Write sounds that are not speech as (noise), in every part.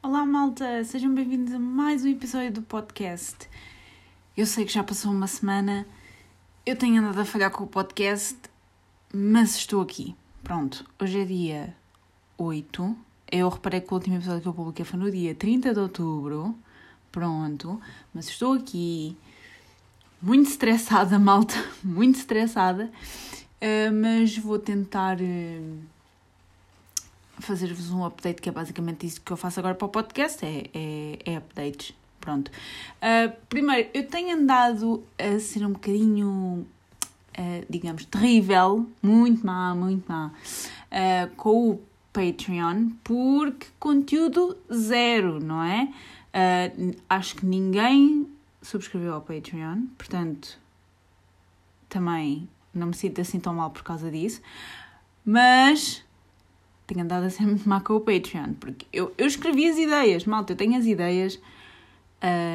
Olá, malta! Sejam bem-vindos a mais um episódio do podcast. Eu sei que já passou uma semana, eu tenho andado a falhar com o podcast, mas estou aqui. Pronto, hoje é dia 8. Eu reparei que o último episódio que eu publiquei foi no dia 30 de outubro. Pronto, mas estou aqui muito estressada, (laughs) malta, muito estressada, uh, mas vou tentar. Fazer-vos um update, que é basicamente isso que eu faço agora para o podcast, é, é, é updates. Pronto. Uh, primeiro, eu tenho andado a ser um bocadinho, uh, digamos, terrível, muito má, muito má, uh, com o Patreon, porque conteúdo zero, não é? acho que ninguém subscreveu ao Patreon, portanto, também não me sinto assim tão mal por causa disso, mas tenho andado a ser muito (laughs) má com o Patreon, porque eu, eu escrevi as ideias, malta, eu tenho as ideias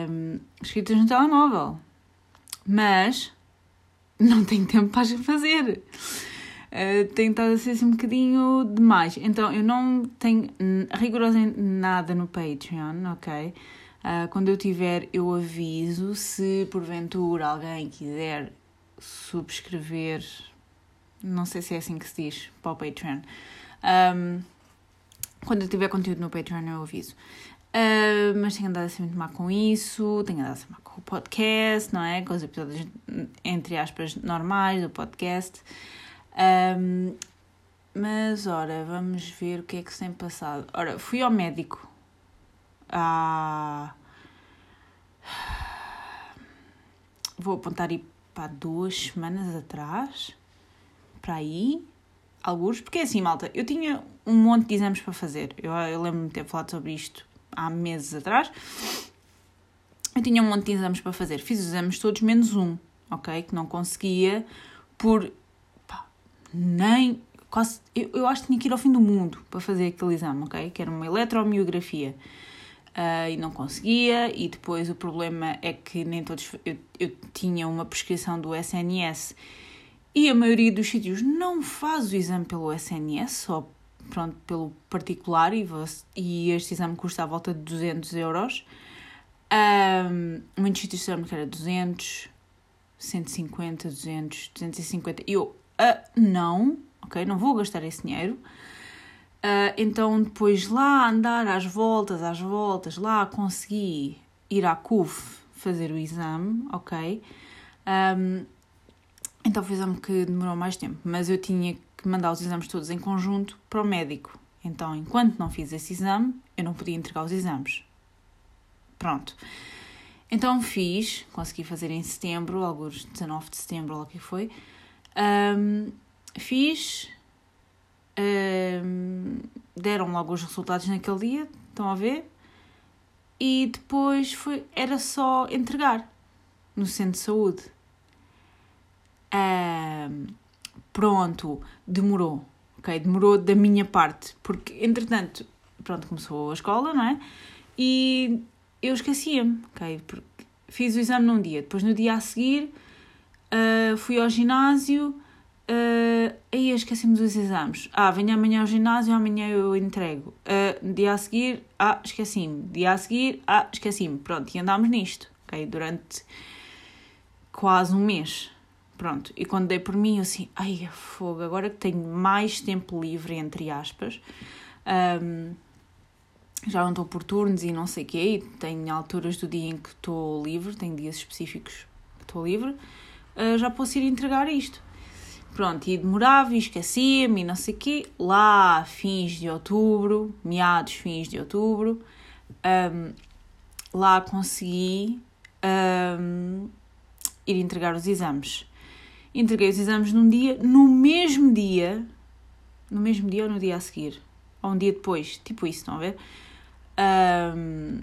um, escritas no telemóvel, mas não tenho tempo para as fazer. Uh, tenho estado a ser assim um bocadinho demais. Então eu não tenho rigorosamente nada no Patreon, ok? Uh, quando eu tiver, eu aviso. Se porventura alguém quiser subscrever, não sei se é assim que se diz, para o Patreon. Um, quando eu tiver conteúdo no Patreon, eu aviso. Uh, mas tenho andado assim muito má com isso, tenho andado assim má com o podcast, não é? Com os episódios, entre aspas, normais do podcast. Um, mas, ora, vamos ver o que é que se tem passado. Ora, fui ao médico há. Vou apontar aí para duas semanas atrás, para aí alguns, porque é assim, malta, eu tinha um monte de exames para fazer. Eu, eu lembro-me de ter falado sobre isto há meses atrás. Eu tinha um monte de exames para fazer. Fiz os exames todos menos um, ok? Que não conseguia por. Pá, nem. Quase, eu, eu acho que tinha que ir ao fim do mundo para fazer aquele exame, ok? Que era uma eletromiografia. Uh, e não conseguia, e depois o problema é que nem todos. Eu, eu tinha uma prescrição do SNS e a maioria dos sítios não faz o exame pelo SNS, só pronto, pelo particular, e, e este exame custa à volta de 200 euros. Um, muitos sítios disseram que era 200, 150, 200, 250. E eu, uh, não, ok, não vou gastar esse dinheiro. Uh, então, depois lá andar às voltas, às voltas, lá consegui ir à CUF fazer o exame, ok? Um, então foi um exame que demorou mais tempo, mas eu tinha que mandar os exames todos em conjunto para o médico. Então, enquanto não fiz esse exame, eu não podia entregar os exames. Pronto. Então fiz, consegui fazer em setembro, alguns 19 de setembro, ou o que foi. Um, fiz, um, deram logo os resultados naquele dia, estão a ver? E depois foi, era só entregar no centro de saúde pronto, demorou, ok? Demorou da minha parte, porque entretanto, pronto, começou a escola, não é? E eu esquecia-me, ok? Porque fiz o exame num dia, depois no dia a seguir uh, fui ao ginásio, uh, aí esqueci-me dos exames. Ah, venho amanhã ao ginásio, amanhã eu entrego. Uh, dia a seguir, ah, esqueci-me. Dia a seguir, ah, esqueci-me. Pronto, e andámos nisto, ok? Durante quase um mês. Pronto, e quando dei por mim, eu assim, ai, fogo, agora que tenho mais tempo livre, entre aspas, um, já não estou por turnos e não sei o quê, tenho alturas do dia em que estou livre, tenho dias específicos que estou livre, uh, já posso ir entregar isto. Pronto, e demorava e esquecia-me e não sei o quê. Lá, fins de outubro, meados, fins de outubro, um, lá consegui um, ir entregar os exames entreguei os exames num dia, no mesmo dia, no mesmo dia ou no dia a seguir, ou um dia depois, tipo isso, estão a ver? Um,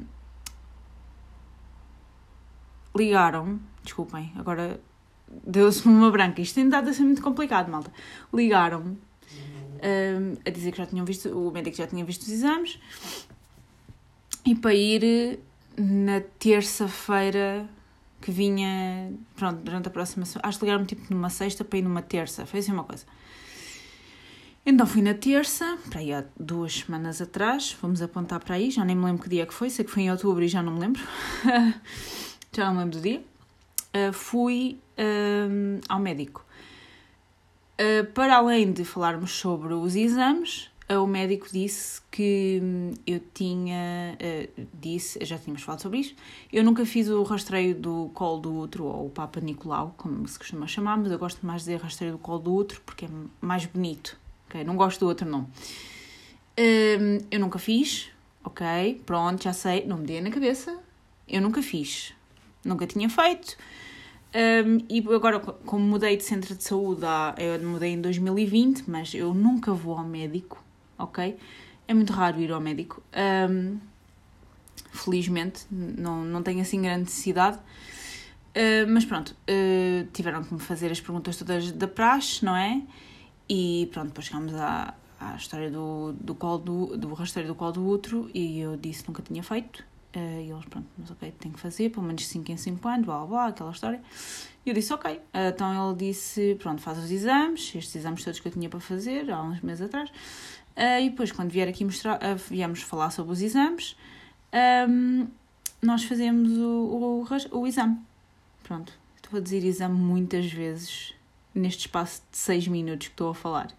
ligaram desculpem, agora deu-se-me uma branca, isto tem dado a ser muito complicado, malta. Ligaram-me um, a dizer que já tinham visto, o médico já tinha visto os exames e para ir na terça-feira que vinha, pronto, durante a próxima semana. Acho que ligaram-me tipo numa sexta para ir numa terça, foi assim uma coisa. Então fui na terça, para aí há duas semanas atrás, vamos apontar para aí, já nem me lembro que dia que foi, sei que foi em outubro e já não me lembro, (laughs) já não me lembro do dia. Uh, fui uh, ao médico. Uh, para além de falarmos sobre os exames, o médico disse que hum, eu tinha. Uh, disse, já tínhamos falado sobre isto, eu nunca fiz o rastreio do colo do útero ou o Papa Nicolau, como se costuma chamar, mas eu gosto mais de dizer rastreio do colo do útero porque é mais bonito. Okay? Não gosto do outro, não. Um, eu nunca fiz, ok, pronto, já sei, não me dei na cabeça. Eu nunca fiz, nunca tinha feito. Um, e agora, como mudei de centro de saúde, eu mudei em 2020, mas eu nunca vou ao médico ok? É muito raro ir ao médico. Um, felizmente, não, não tenho assim grande necessidade. Uh, mas pronto, uh, tiveram que me fazer as perguntas todas da praxe, não é? E pronto, depois chegámos à, à história do, do, colo do, do rastreio do colo do útero e eu disse que nunca tinha feito. Uh, e eles, pronto, mas ok, tem que fazer, pelo menos 5 em 5 anos, blá blá blá, aquela história. E eu disse, ok. Então ele disse, pronto, faz os exames, estes exames todos que eu tinha para fazer há uns meses atrás. Uh, e depois, quando vier aqui mostrar, uh, viemos falar sobre os exames, um, nós fazemos o, o, o exame. Pronto, estou a dizer exame muitas vezes neste espaço de 6 minutos que estou a falar.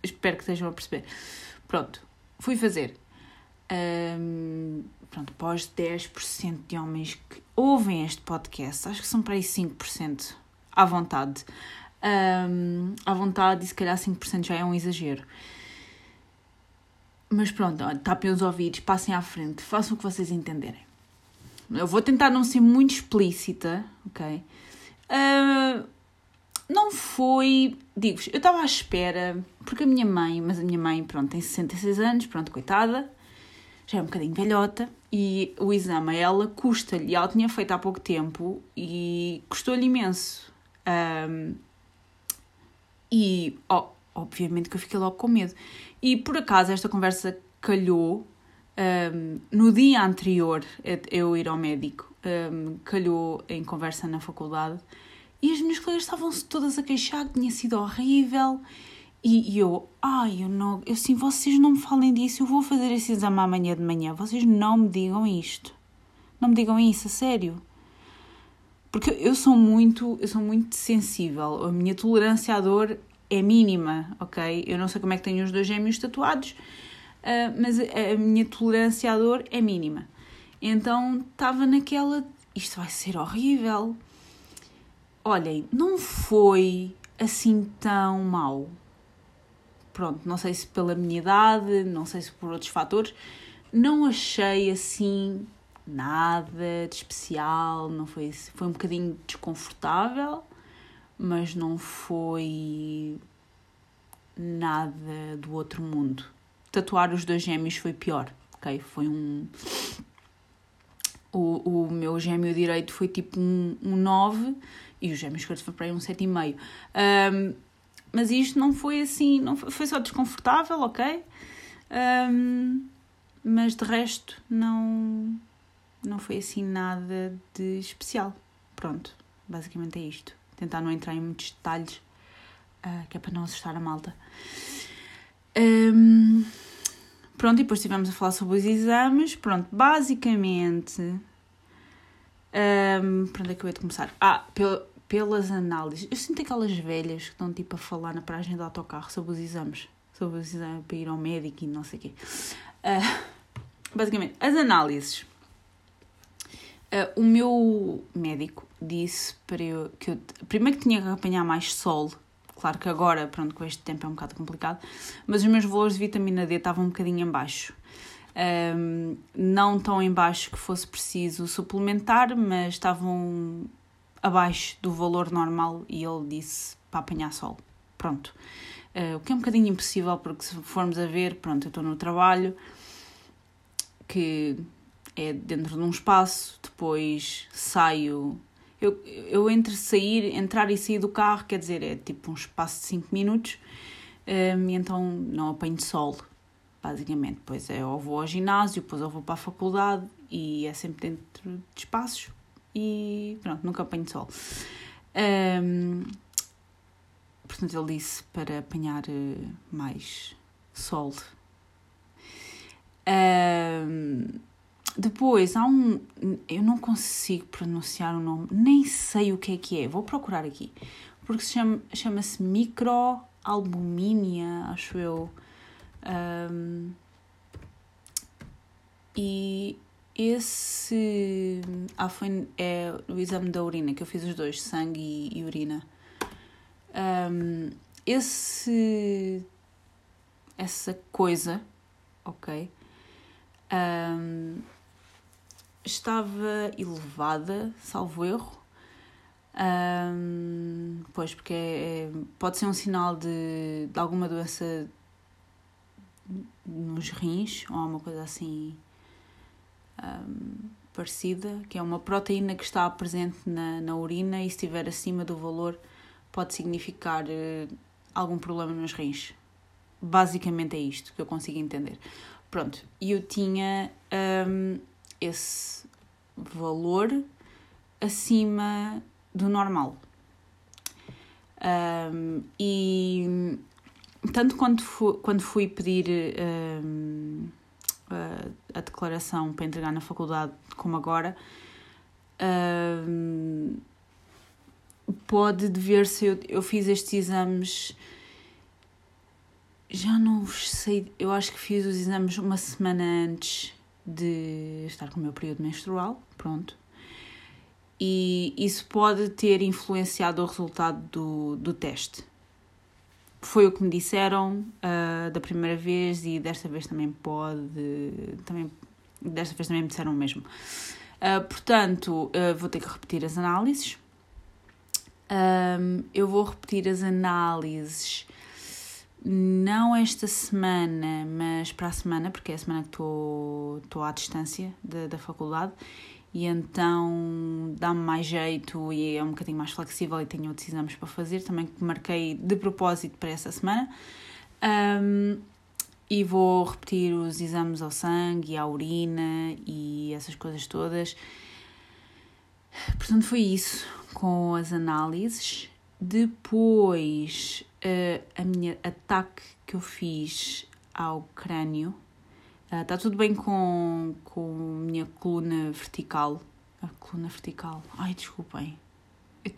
Espero que estejam a perceber. Pronto, fui fazer. Um, pronto, após 10% de homens que ouvem este podcast, acho que são para aí 5% à vontade. Um, à vontade, e se calhar 5% já é um exagero. Mas pronto, tapem os ouvidos, passem à frente, façam o que vocês entenderem. Eu vou tentar não ser muito explícita, ok? Uh, não foi. Digo-vos, eu estava à espera, porque a minha mãe, mas a minha mãe, pronto, tem 66 anos, pronto, coitada, já é um bocadinho velhota, e o exame a ela custa-lhe, ela tinha feito há pouco tempo, e custou-lhe imenso. Um, e, oh, obviamente que eu fiquei logo com medo. E por acaso esta conversa calhou um, no dia anterior eu ir ao médico, um, calhou em conversa na faculdade e as minhas colegas estavam-se todas a queixar que tinha sido horrível. E, e eu, ai, eu não, eu sim, vocês não me falem disso, eu vou fazer esse exame amanhã de manhã, vocês não me digam isto. Não me digam isso, a sério. Porque eu sou muito, eu sou muito sensível, a minha tolerância à dor é mínima, ok? Eu não sei como é que tenho os dois gêmeos tatuados, uh, mas a, minha tolerância à dor é mínima. Então estava naquela, isto vai ser horrível. Olhem, não foi assim tão mal. Pronto, não sei se pela minha idade, não sei se por outros fatores, não achei assim nada de especial, não foi, foi um bocadinho desconfortável, mas não foi nada do outro mundo. Tatuar os dois gêmeos foi pior, ok? Foi um. O, o meu gêmeo direito foi tipo um, um 9 e o gêmeo esquerdo foi para aí um 7,5. Um, mas isto não foi assim, não foi, foi só desconfortável, ok? Um, mas de resto não, não foi assim nada de especial. Pronto, basicamente é isto tentar não entrar em muitos detalhes, uh, que é para não assustar a malta. Um, pronto, e depois estivemos a falar sobre os exames. Pronto, basicamente. Um, para onde é que eu ia começar? Ah, pel, pelas análises. Eu sinto aquelas velhas que estão tipo a falar na paragem do autocarro sobre os exames. Sobre os exames para ir ao médico e não sei o quê. Uh, basicamente, as análises. Uh, o meu médico disse para eu que eu primeiro que tinha que apanhar mais sol. Claro que agora, pronto, com este tempo é um bocado complicado, mas os meus valores de vitamina D estavam um bocadinho em baixo. Um, não tão em baixo que fosse preciso suplementar, mas estavam abaixo do valor normal e ele disse para apanhar sol. Pronto. Uh, o que é um bocadinho impossível, porque se formos a ver, pronto, eu estou no trabalho, que é dentro de um espaço, depois saio eu, eu entre sair, entrar e sair do carro, quer dizer, é tipo um espaço de 5 minutos, um, e então não apanho sol, basicamente. Depois é, ou vou ao ginásio, depois eu vou para a faculdade e é sempre dentro de espaços e pronto, nunca apanho sol. Um, portanto, ele disse para apanhar uh, mais sol. Um, depois há um. Eu não consigo pronunciar o nome, nem sei o que é que é. Vou procurar aqui. Porque se chama, chama-se microalbumínia, acho eu. Um, e esse. Ah, foi é o exame da urina, que eu fiz os dois, sangue e, e urina. Um, esse. Essa coisa, ok? Um, estava elevada, salvo erro. Um, pois, porque é, é, pode ser um sinal de, de alguma doença nos rins ou uma coisa assim um, parecida, que é uma proteína que está presente na, na urina e se estiver acima do valor pode significar uh, algum problema nos rins. Basicamente é isto que eu consigo entender. Pronto, eu tinha um, esse valor acima do normal. Um, e tanto quando fui, quando fui pedir um, a, a, declaração para entregar na faculdade, como agora, um, pode dever-se. Eu, eu fiz estes exames. Já não sei, eu acho que fiz os exames uma semana antes de estar com o meu período menstrual, pronto. E isso pode ter influenciado o resultado do, do teste. Foi o que me disseram uh, da primeira vez e desta vez também pode. Também, desta vez também me disseram o mesmo. Uh, portanto, uh, vou ter que repetir as análises. Um, eu vou repetir as análises não esta semana, mas para a semana, porque é a semana que estou à distância da, da faculdade e então dá-me mais jeito e é um bocadinho mais flexível e tenho outros exames para fazer, também que marquei de propósito para essa semana. Um, e vou repetir os exames ao sangue e à urina e essas coisas todas. Portanto, foi isso com as análises. Depois, uh, a minha ataque que eu fiz ao crânio está uh, tudo bem com, com a minha coluna vertical. A coluna vertical. Ai, desculpem.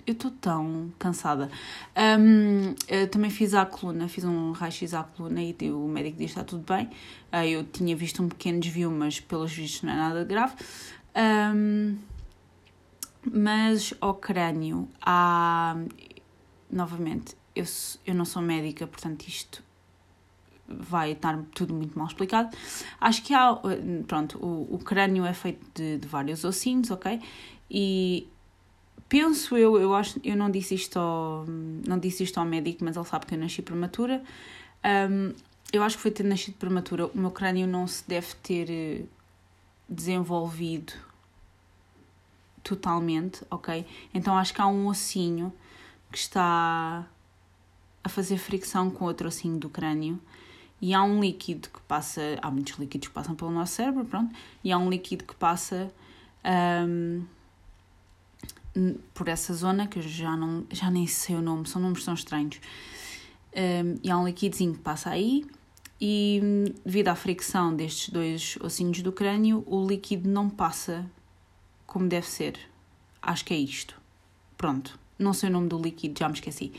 Eu estou tão cansada. Um, também fiz a coluna, fiz um raio-x à coluna e o médico disse que está tudo bem. Uh, eu tinha visto um pequeno desvio, mas pelos vistos não é nada grave. Um, mas ao crânio há novamente, eu, eu não sou médica, portanto isto vai estar tudo muito mal explicado. Acho que há, pronto, o, o crânio é feito de, de vários ossinhos, ok? E penso eu, eu acho, eu não disse isto ao, não disse isto ao médico, mas ele sabe que eu nasci prematura. Um, eu acho que foi ter nascido prematura. O meu crânio não se deve ter eh, desenvolvido totalmente, ok? Então acho que há um ossinho que está a fazer fricção com outro ossinho do crânio e há um líquido que passa, há muitos líquidos que passam pelo nosso cérebro, pronto, e há um líquido que passa um, por essa zona que eu já, não, já nem sei o nome, são nomes tão estranhos. Um, e há um líquidozinho que passa aí e devido à fricção destes dois ossinhos do crânio, o líquido não passa como deve ser. Acho que é isto. Pronto não sei o nome do líquido, já me esqueci.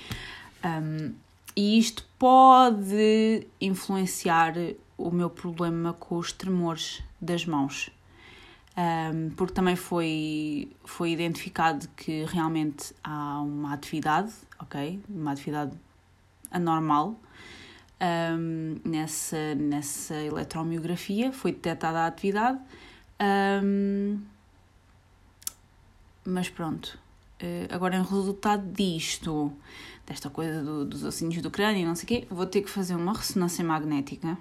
Um, e isto pode influenciar o meu problema com os tremores das mãos. Um, porque também foi, foi identificado que realmente há uma atividade, ok? Uma atividade anormal um, nessa, nessa eletromiografia, foi detectada a atividade. Um, mas pronto, agora, em resultado disto, desta coisa do, dos ossinhos do crânio, não sei o quê, vou ter que fazer uma ressonância magnética,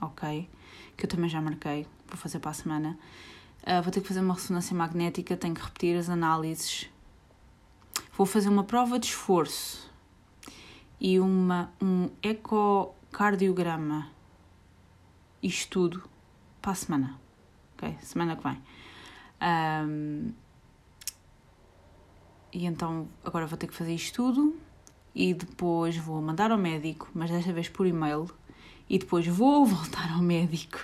ok? Que eu também já marquei, vou fazer para a semana. Uh, vou ter que fazer uma ressonância magnética, tenho que repetir as análises. Vou fazer uma prova de esforço e uma, um ecocardiograma. Isto tudo para a semana, ok? Semana que vem. Um, e então agora vou ter que fazer isto tudo e depois vou mandar ao médico, mas desta vez por e-mail, e depois vou (laughs) voltar ao médico,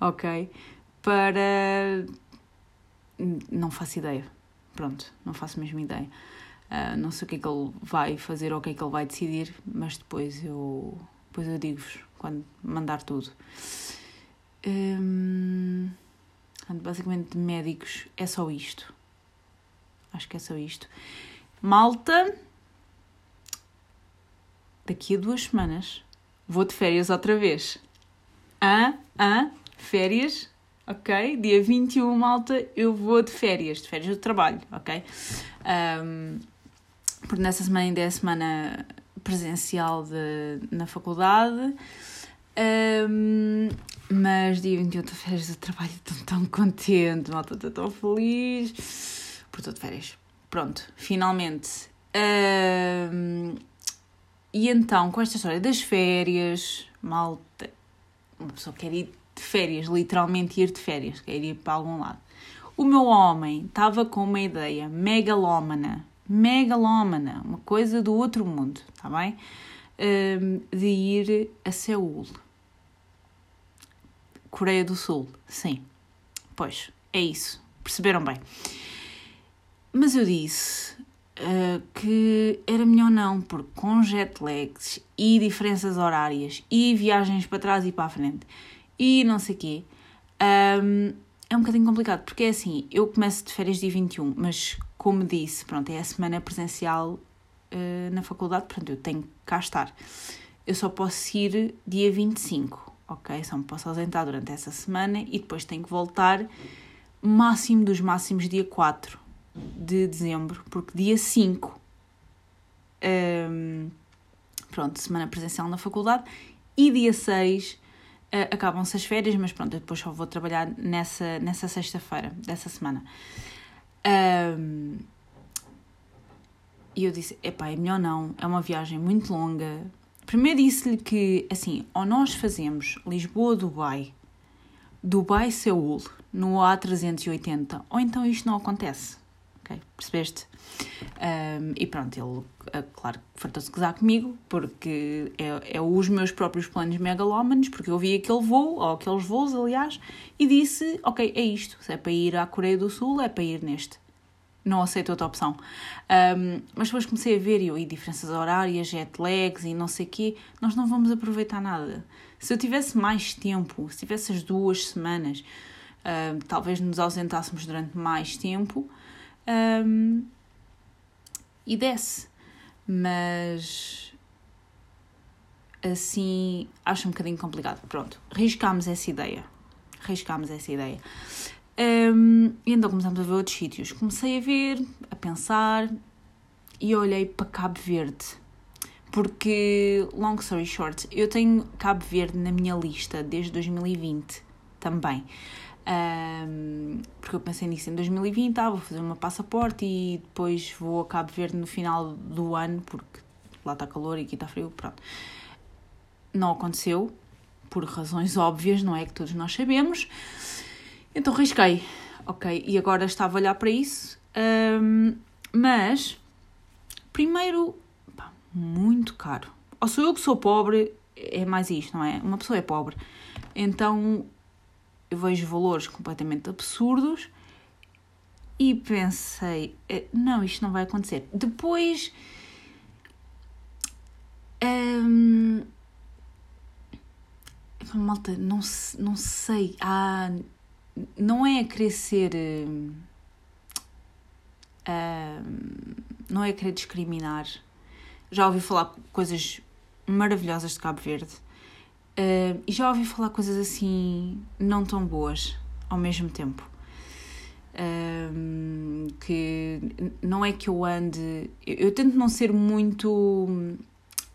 ok? Para. Não faço ideia. Pronto, não faço mesmo ideia. Uh, não sei o que é que ele vai fazer ou o que é que ele vai decidir, mas depois eu, depois eu digo-vos quando mandar tudo. Um, basicamente, de médicos é só isto. Acho que é só isto. Malta, daqui a duas semanas vou de férias outra vez. Ah, ah, férias, ok? Dia 21, malta, eu vou de férias, de férias do trabalho, ok? Um, porque nessa semana ainda é a semana presencial de, na faculdade. Um, mas dia 28 de férias do trabalho estou tão contente, malta, estou tão feliz estou de férias. Pronto, finalmente. E então, com esta história das férias, malta, uma pessoa quer ir de férias, literalmente ir de férias, quer ir para algum lado. O meu homem estava com uma ideia megalómana, megalómana, uma coisa do outro mundo, está bem? De ir a Seul. Coreia do Sul, sim. Pois, é isso. Perceberam bem. Mas eu disse uh, que era melhor não, porque com jet lags e diferenças horárias e viagens para trás e para a frente e não sei o quê, um, é um bocadinho complicado, porque é assim, eu começo de férias dia 21, mas como disse, pronto, é a semana presencial uh, na faculdade, portanto eu tenho que cá estar. Eu só posso ir dia 25, ok? Só me posso ausentar durante essa semana e depois tenho que voltar máximo dos máximos dia 4 de dezembro, porque dia 5, um, pronto, semana presencial na faculdade, e dia 6 uh, eh, acabam-se as férias, mas pronto, depois só vou trabalhar nessa, nessa sexta-feira dessa semana. Um, e eu disse: epá, é melhor não, é uma viagem muito longa. Primeiro disse-lhe que, assim, ou nós fazemos Lisboa-Dubai, Dubai-Seul, no A380, ou então isto não acontece Percebeste? Um, e pronto, ele, ah, claro, fartou-se gozar comigo, porque é, é os meus próprios planos megalómanos, porque eu vi aquele voo, ou aqueles voos, aliás, e disse: Ok, é isto. Se é para ir à Coreia do Sul, é para ir neste. Não aceito outra opção. Um, mas depois comecei a ver, eu, e diferenças horárias, jet lags e não sei o quê, nós não vamos aproveitar nada. Se eu tivesse mais tempo, se tivesse as duas semanas, talvez nos ausentássemos durante mais tempo, um, e desce. Mas assim acho um bocadinho complicado. Pronto, riscámos essa ideia. Riscámos essa ideia. Um, e então começamos a ver outros sítios. Comecei a ver, a pensar e olhei para Cabo Verde. Porque, long story short, eu tenho Cabo Verde na minha lista desde 2020 também. Um, porque eu pensei nisso em 2020, ah, vou fazer uma passaporte e depois vou a Cabo Verde no final do ano, porque lá está calor e aqui está frio, pronto. Não aconteceu, por razões (laughs) óbvias, não é que todos nós sabemos. Então risquei, ok, e agora estava a olhar para isso, um, mas, primeiro, pá, muito caro. Ou sou eu que sou pobre, é mais isto, não é? Uma pessoa é pobre, então eu vejo valores completamente absurdos e pensei, eh, não, isto não vai acontecer. Depois. Hum, malta, não, não sei. Ah, não é a querer ser. Hum, não é a querer discriminar. Já ouvi falar coisas maravilhosas de Cabo Verde Uh, e já ouvi falar coisas assim não tão boas ao mesmo tempo. Uh, que não é que eu ande. Eu, eu, tento não ser muito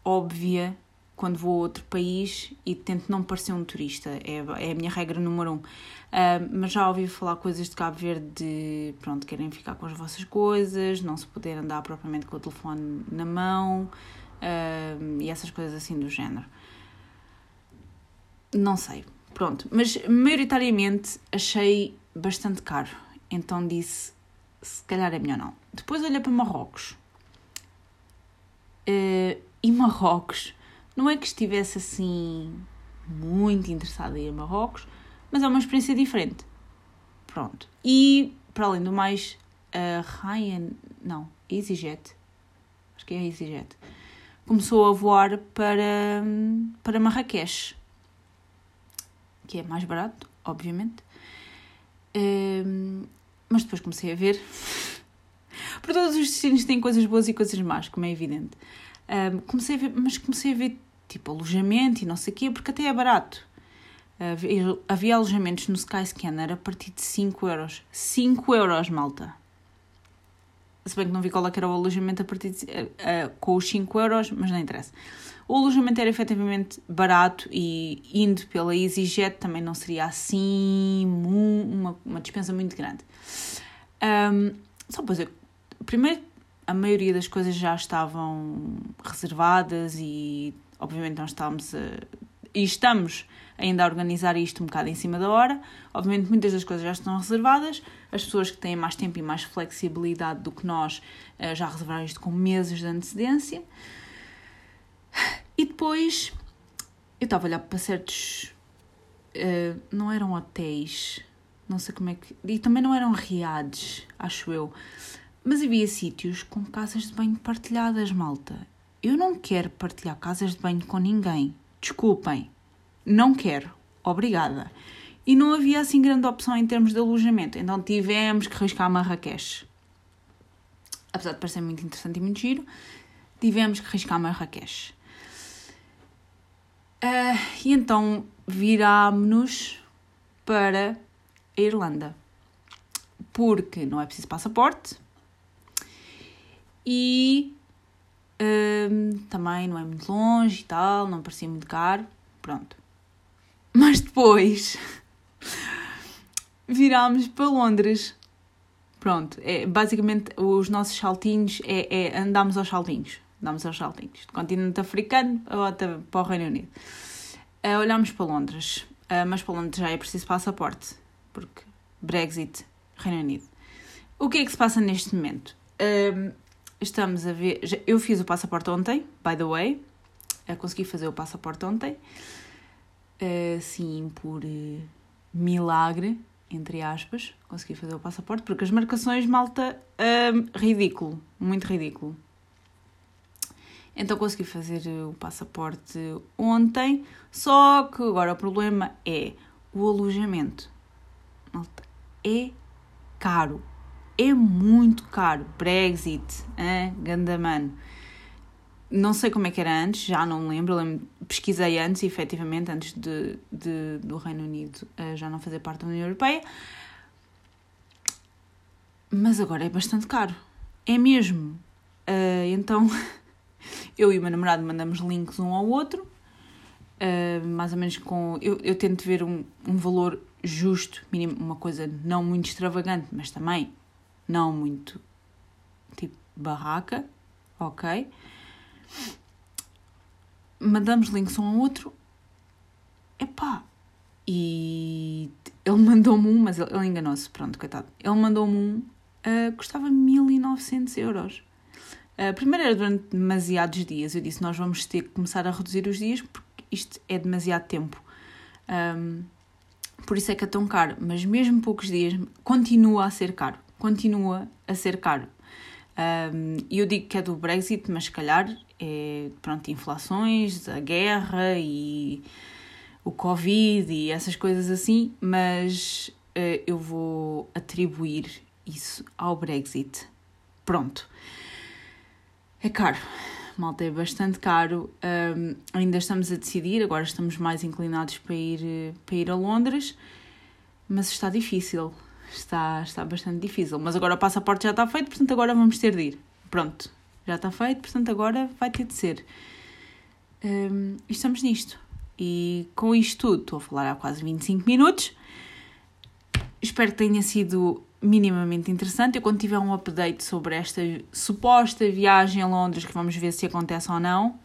óbvia quando vou a outro país e tento não parecer um turista, é, é a minha regra número um. Uh, mas já ouvi falar coisas de Cabo Verde de pronto, querem ficar com as vossas coisas, não se poder andar propriamente com o telefone na mão e essas coisas assim do género. Não sei, pronto. Mas maioritariamente achei bastante caro. Então disse, se calhar é melhor não. Depois olhei para Marrocos. Uh, e Marrocos, não é que estivesse assim muito interessada em ir a Marrocos, mas é uma experiência diferente. Pronto. E, para além do mais, a Ryan, não, EasyJet, acho que é a EasyJet, começou a voar para, para Marrakech, que é mais barato, obviamente. Um, mas depois comecei a ver. (laughs) Por todos os destinos têm coisas boas e coisas más, como é evidente. Um, comecei a ver, mas comecei a ver tipo alojamento e não sei o quê, porque até é barato. Havia, alojamentos no Skyscanner a partir de 5 euros. 5 euros, malta. Se bem que não vi qual é era o alojamento a partir de, uh, uh, com os 5 euros, mas não interessa. O alojamento era efetivamente barato e indo pela EasyJet também não seria assim uma, uma dispensa muito grande. Um, só para dizer, primeiro, a maioria das coisas já estavam reservadas e, obviamente, nós estávamos a, e estamos ainda a organizar isto um bocado em cima da hora. Obviamente, muitas das coisas já estão reservadas. As pessoas que têm mais tempo e mais flexibilidade do que nós eh, já reservaram isto com meses de antecedência. E depois eu estava a olhar para certos. Uh, não eram hotéis, não sei como é que. E também não eram riades, acho eu. Mas havia sítios com casas de banho partilhadas, malta. Eu não quero partilhar casas de banho com ninguém. Desculpem. Não quero. Obrigada. E não havia assim grande opção em termos de alojamento. Então tivemos que riscar Marrakech. Apesar de parecer muito interessante e muito giro, tivemos que riscar Marrakech. Uh, e então virámos-nos para a Irlanda. Porque não é preciso passaporte e uh, também não é muito longe e tal, não parecia muito caro. Pronto. Mas depois (laughs) virámos para Londres. Pronto, é, basicamente os nossos saltinhos é, é andámos aos saltinhos damos aos saltinhos. Do continente africano para o Reino Unido. Uh, olhámos para Londres, uh, mas para Londres já é preciso passaporte, porque Brexit, Reino Unido. O que é que se passa neste momento? Uh, estamos a ver. Eu fiz o passaporte ontem, by the way. consegui fazer o passaporte ontem. sim, por milagre, entre aspas, consegui fazer o passaporte, porque as marcações, malta, ridículo, muito ridículo. Então consegui fazer o passaporte ontem, só que agora o problema é o alojamento. É caro. É muito caro. Brexit, hein? Gandamano. Não sei como é que era antes, já não me lembro. lembro pesquisei antes, efetivamente, antes de, de, do Reino Unido uh, já não fazer parte da União Europeia. Mas agora é bastante caro. É mesmo. Uh, então. (laughs) Eu e o meu namorado mandamos links um ao outro, uh, mais ou menos com. Eu, eu tento ver um, um valor justo, mínimo, uma coisa não muito extravagante, mas também não muito tipo barraca, ok? Mandamos links um ao outro, epá, e ele mandou-me um, mas ele, ele enganou-se, pronto, coitado. Ele mandou-me um, uh, custava 1900 euros. Primeiro era durante demasiados dias. Eu disse: Nós vamos ter que começar a reduzir os dias porque isto é demasiado tempo. Um, por isso é que é tão caro. Mas mesmo poucos dias continua a ser caro. Continua a ser caro. Um, eu digo que é do Brexit, mas se calhar é pronto, inflações, a guerra e o Covid e essas coisas assim, mas uh, eu vou atribuir isso ao Brexit. Pronto. É caro, malta, é bastante caro. Um, ainda estamos a decidir, agora estamos mais inclinados para ir, para ir a Londres, mas está difícil. Está, está bastante difícil. Mas agora o passaporte já está feito, portanto agora vamos ter de ir. Pronto, já está feito, portanto agora vai ter de ser. Um, estamos nisto. E com isto tudo, estou a falar há quase 25 minutos. Espero que tenha sido minimamente interessante. Eu, quando tiver um update sobre esta suposta viagem a Londres, que vamos ver se acontece ou não,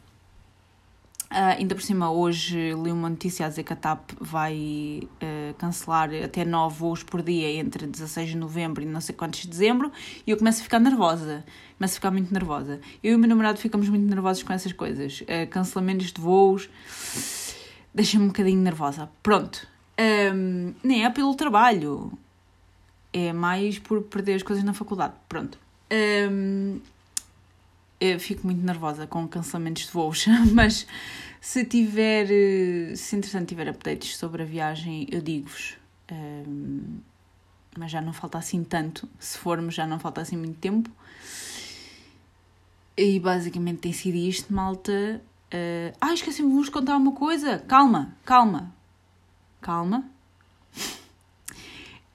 Uh, ainda por cima, hoje li uma notícia a dizer que a TAP vai uh, cancelar até 9 voos por dia entre 16 de novembro e não sei quantos de dezembro e eu começo a ficar nervosa. Começo a ficar muito nervosa. Eu e o meu namorado ficamos muito nervosos com essas coisas. Uh, cancelamentos de voos deixa-me um bocadinho nervosa. Pronto. Um, nem é pelo trabalho. É mais por perder as coisas na faculdade. Pronto. Um, eu fico muito nervosa com cancelamentos de voos, (laughs) mas se tiver, se entretanto tiver updates sobre a viagem, eu digo-vos. Um, mas já não falta assim tanto. Se formos, já não falta assim muito tempo. E basicamente tem sido isto, malta. Uh, ah, esqueci-me de vos contar uma coisa. Calma, calma, calma.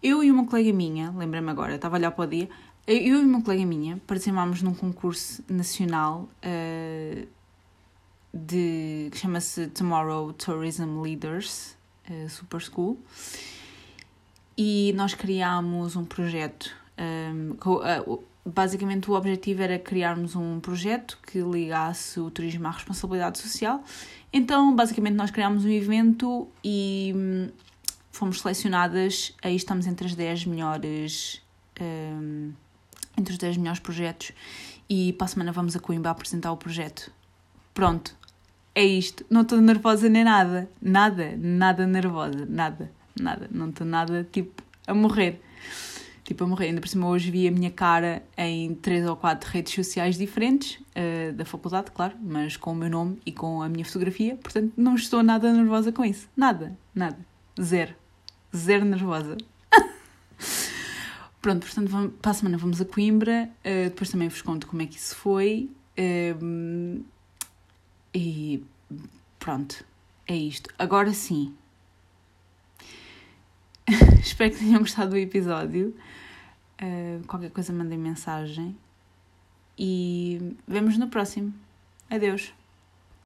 Eu e uma colega minha, lembrei-me agora, estava a olhar para o dia, eu e uma colega minha participámos num concurso nacional uh, de, que chama-se Tomorrow Tourism Leaders uh, Super School e nós criámos um projeto. Um, uh, basicamente, o objetivo era criarmos um projeto que ligasse o turismo à responsabilidade social. Então, basicamente, nós criámos um evento e um, fomos selecionadas. Aí estamos entre as 10 melhores. Um, entre os 10 melhores projetos e para a semana vamos a Coimbra apresentar o projeto. Pronto, é isto. Não estou nervosa nem nada. Nada, nada nervosa. Nada, nada. Não estou nada tipo a morrer. Tipo a morrer. Ainda por cima hoje vi a minha cara em três ou quatro redes sociais diferentes, uh, da faculdade, claro, mas com o meu nome e com a minha fotografia. Portanto, não estou nada nervosa com isso. Nada, nada. Zero. Zero nervosa. (laughs) Pronto, portanto, vamos, para a semana vamos a Coimbra, uh, depois também vos conto como é que isso foi. Uh, e pronto, é isto. Agora sim. (laughs) Espero que tenham gostado do episódio. Uh, qualquer coisa mandem mensagem. E vemos no próximo. Adeus.